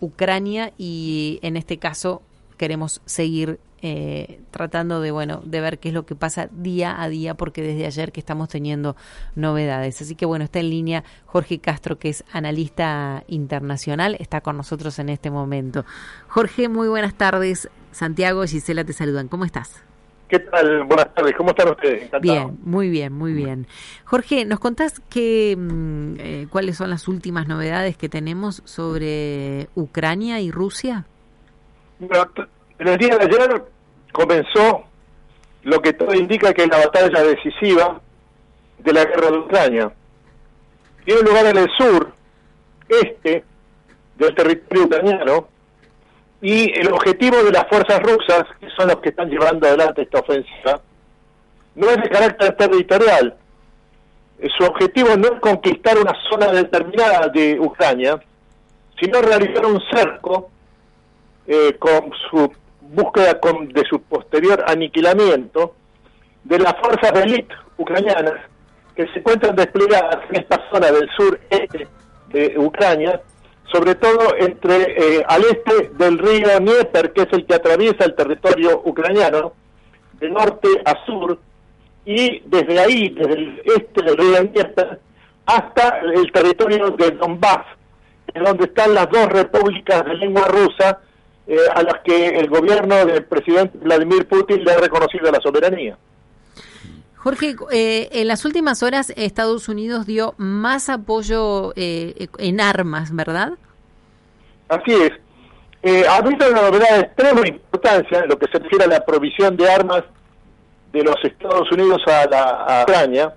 Ucrania y en este caso queremos seguir eh, tratando de bueno de ver qué es lo que pasa día a día porque desde ayer que estamos teniendo novedades. Así que bueno está en línea Jorge Castro que es analista internacional está con nosotros en este momento. Jorge muy buenas tardes. Santiago Gisela te saludan. Cómo estás ¿Qué tal? Buenas tardes, ¿cómo están ustedes? Encantado. Bien, muy bien, muy bien. Jorge, ¿nos contás qué, mm, eh, cuáles son las últimas novedades que tenemos sobre Ucrania y Rusia? Bueno, en el día de ayer comenzó lo que todo indica que es la batalla decisiva de la guerra de Ucrania. Tiene lugar en el sur, este del territorio ucraniano, y el objetivo de las fuerzas rusas, que son los que están llevando adelante esta ofensiva, no es de carácter territorial. Su objetivo no es conquistar una zona determinada de Ucrania, sino realizar un cerco eh, con su búsqueda con- de su posterior aniquilamiento de las fuerzas de élite ucranianas que se encuentran desplegadas en esta zona del sur este de Ucrania, sobre todo entre eh, al este del río Dnieper, que es el que atraviesa el territorio ucraniano, de norte a sur, y desde ahí, desde el este del río Dnieper, hasta el territorio de Donbass, en donde están las dos repúblicas de lengua rusa eh, a las que el gobierno del presidente Vladimir Putin le ha reconocido la soberanía. Jorge, eh, en las últimas horas Estados Unidos dio más apoyo eh, en armas, ¿verdad? Así es. Eh, ha habido una novedad de extrema importancia en lo que se refiere a la provisión de armas de los Estados Unidos a, la, a Ucrania,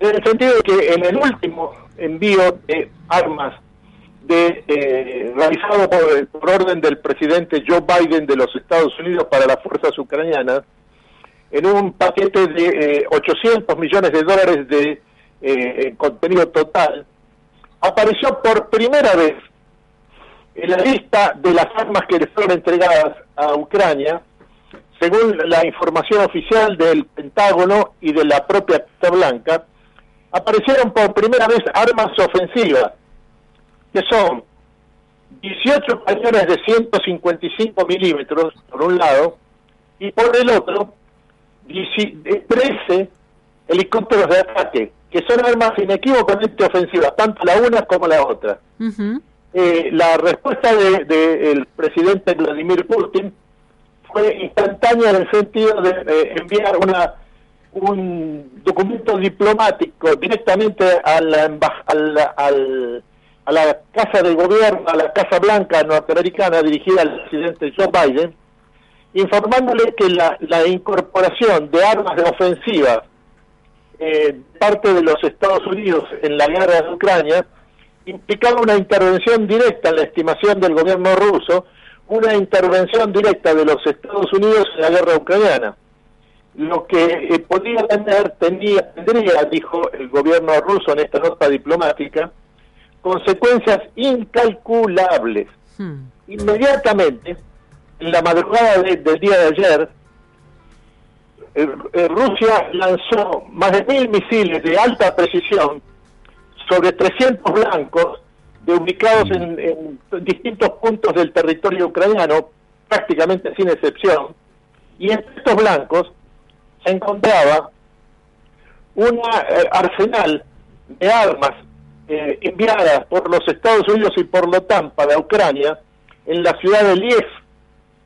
en el sentido de que en el último envío de armas de, eh, realizado por orden del presidente Joe Biden de los Estados Unidos para las fuerzas ucranianas, en un paquete de eh, 800 millones de dólares de eh, contenido total, apareció por primera vez en la lista de las armas que le fueron entregadas a Ucrania, según la información oficial del Pentágono y de la propia Casa Blanca, aparecieron por primera vez armas ofensivas, que son 18 cañones de 155 milímetros, por un lado, y por el otro, 13 helicópteros de ataque, que son armas inequívocamente ofensivas, tanto la una como la otra. Eh, la respuesta del de, el presidente Vladimir Putin fue instantánea en el sentido de eh, enviar una un documento diplomático directamente a la, a la, al- a la Casa de Gobierno, a la Casa Blanca norteamericana dirigida al presidente Joe Biden, informándole que la, la incorporación de armas de ofensiva eh, parte de los Estados Unidos en la guerra de Ucrania implicaba una intervención directa en la estimación del gobierno ruso, una intervención directa de los Estados Unidos en la guerra ucraniana. Lo que eh, podía tener, tenía, tendría, dijo el gobierno ruso en esta nota diplomática, consecuencias incalculables. Hmm. Inmediatamente, en la madrugada de- del día de ayer, eh, eh, Rusia lanzó más de mil misiles de alta precisión sobre 300 blancos de ubicados en, en distintos puntos del territorio ucraniano, prácticamente sin excepción, y entre estos blancos se encontraba un arsenal de armas eh, enviadas por los Estados Unidos y por la OTAN para Ucrania en la ciudad de Liev,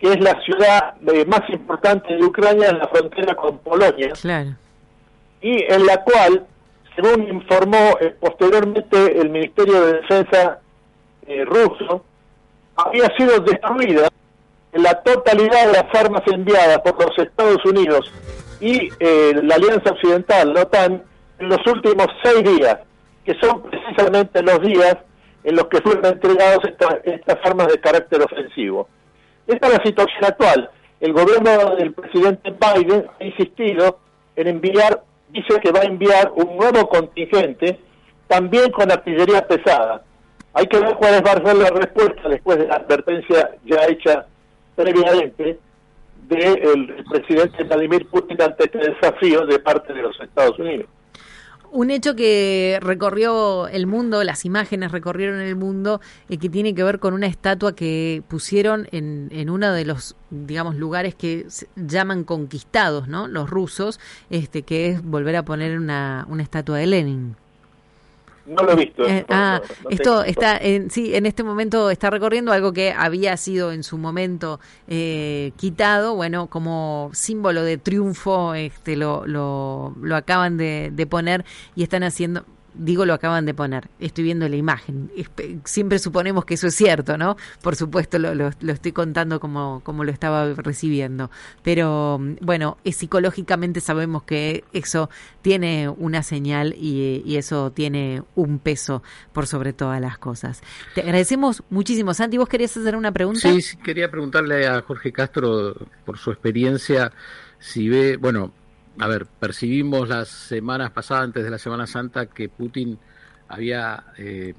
que es la ciudad eh, más importante de Ucrania en la frontera con Polonia, Claro. y en la cual, según informó eh, posteriormente el Ministerio de Defensa eh, ruso, había sido destruida la totalidad de las armas enviadas por los Estados Unidos y eh, la Alianza Occidental, la OTAN, en los últimos seis días, que son precisamente los días en los que fueron entregados esta- estas armas de carácter ofensivo. Esta es la situación actual. El gobierno del presidente Biden ha insistido en enviar, dice que va a enviar un nuevo contingente, también con artillería pesada. Hay que ver cuál va a ser la respuesta después de la advertencia ya hecha previamente del presidente Vladimir Putin ante este desafío de parte de los Estados Unidos. Un hecho que recorrió el mundo, las imágenes recorrieron el mundo, eh, que tiene que ver con una estatua que pusieron en, en uno de los, digamos, lugares que llaman conquistados, ¿no? Los rusos, este, que es volver a poner una, una estatua de Lenin. No lo he visto. Eh, ah, no, no esto está, en, sí, en este momento está recorriendo algo que había sido en su momento eh, quitado, bueno, como símbolo de triunfo, este, lo, lo, lo acaban de, de poner y están haciendo, digo lo acaban de poner, estoy viendo la imagen, siempre suponemos que eso es cierto, ¿no? Por supuesto lo, lo, estoy contando como, como lo estaba recibiendo, pero bueno, eh, psicológicamente sabemos que eso tiene una señal y, y eso tiene un peso por sobre todas las cosas. Te agradecemos muchísimo. Santi, ¿vos querías hacer una pregunta? Sí, sí, quería preguntarle a Jorge Castro por su experiencia, si ve, bueno, a ver, percibimos las semanas pasadas, antes de la Semana Santa, que Putin había eh,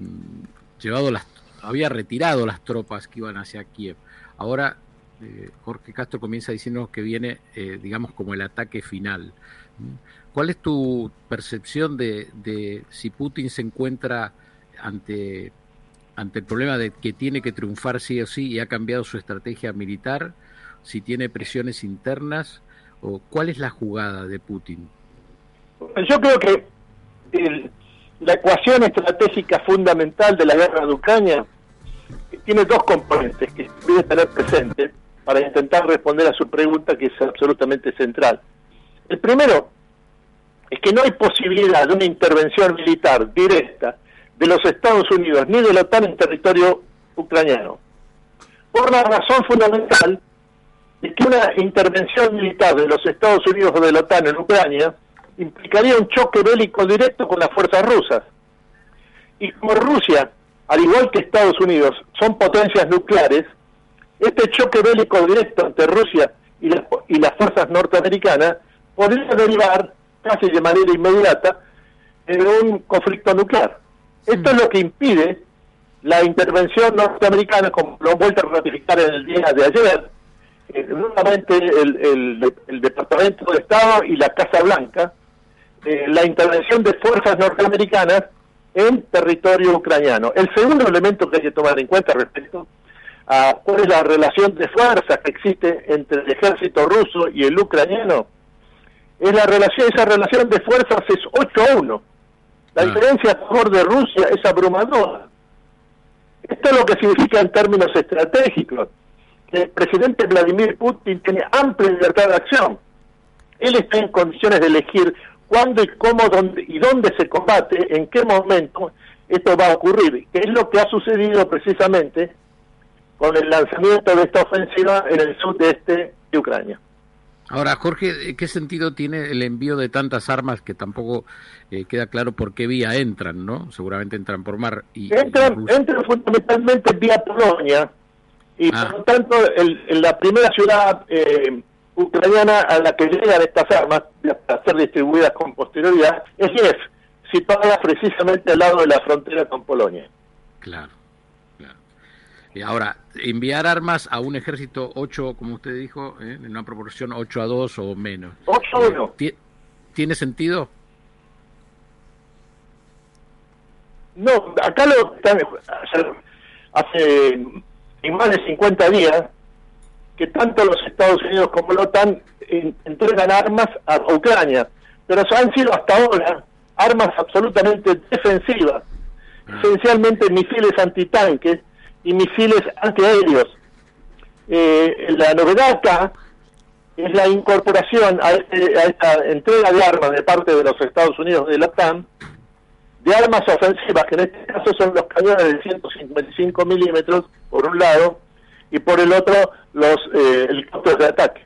llevado las, había retirado las tropas que iban hacia Kiev. Ahora eh, Jorge Castro comienza diciendo que viene, eh, digamos, como el ataque final. ¿Cuál es tu percepción de, de si Putin se encuentra ante ante el problema de que tiene que triunfar sí o sí y ha cambiado su estrategia militar, si tiene presiones internas o cuál es la jugada de Putin? Yo creo que el- la ecuación estratégica fundamental de la guerra de Ucrania tiene dos componentes que debe tener presente para intentar responder a su pregunta que es absolutamente central. El primero es que no hay posibilidad de una intervención militar directa de los Estados Unidos ni de la OTAN en territorio ucraniano. Por la razón fundamental de que una intervención militar de los Estados Unidos o de la OTAN en Ucrania implicaría un choque bélico directo con las fuerzas rusas. Y como Rusia, al igual que Estados Unidos, son potencias nucleares, este choque bélico directo entre Rusia y, las- y las fuerzas norteamericanas podría derivar casi de manera inmediata en un conflicto nuclear. Esto es lo que impide la intervención norteamericana, como lo han vuelto a ratificar en el día de ayer, eh, nuevamente el, el- el Departamento de Estado y la Casa Blanca, eh, la intervención de fuerzas norteamericanas en territorio ucraniano. El segundo elemento que hay que tomar en cuenta respecto a cuál es la relación de fuerzas que existe entre el ejército ruso y el ucraniano, es la relación, esa relación de fuerzas es 8 a 1. La Ah. diferencia a favor de Rusia es abrumadora. Esto es lo que significa en términos estratégicos, el presidente Vladimir Putin tiene amplia libertad de acción. Él está en condiciones de elegir cuándo y cómo dónde, y dónde se combate, en qué momento esto va a ocurrir, que es lo que ha sucedido precisamente con el lanzamiento de esta ofensiva en el sudeste de Ucrania. Ahora, Jorge, ¿qué sentido tiene el envío de tantas armas que tampoco eh, queda claro por qué vía entran, ¿no? Seguramente entran por mar y, Entran, entran fundamentalmente vía Polonia y Ah. por lo tanto el- la primera ciudad eh, ucraniana a la que llegan estas armas para ser distribuidas con posterioridad es Kiev, situada precisamente al lado de la frontera con Polonia. Claro, claro. Y ahora, enviar armas a un ejército 8, como usted dijo, ¿eh? en una proporción 8 a 2 o menos. 8 a 1. ¿Ti- ¿Tiene sentido? No, acá lo hace, hace más de 50 días que tanto los Estados Unidos como la OTAN en- entregan armas a Ucrania, pero han sido hasta ahora armas absolutamente defensivas, esencialmente misiles antitanques y misiles antiaéreos. Eh, la novedad acá es la incorporación a, este- a esta entrega de armas de parte de los Estados Unidos de la OTAN de armas ofensivas, que en este caso son los cañones de 155 milímetros, por un lado, y por el otro, los eh, helicópteros de ataque.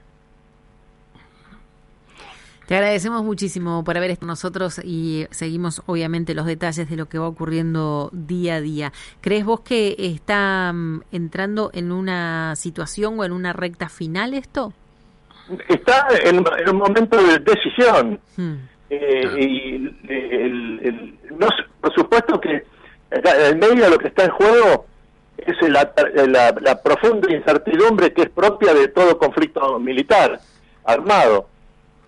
Te agradecemos muchísimo por haber estado con nosotros y seguimos obviamente los detalles de lo que va ocurriendo día a día. ¿Crees vos que está mm, entrando en una situación o en una recta final esto? Está en, en un momento de decisión. Hmm. Eh, y el- el- no, por supuesto que en medio de lo que está en juego es la, la- la profunda incertidumbre que es propia de todo conflicto militar armado.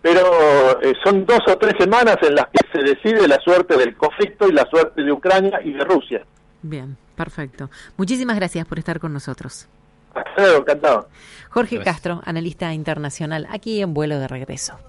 Pero eh, son dos o tres semanas en las que se decide la suerte del conflicto y la suerte de Ucrania y de Rusia. Bien, perfecto. Muchísimas gracias por estar con nosotros. Hasta luego, encantado. Jorge Gracias. Castro, analista internacional, aquí en vuelo de regreso.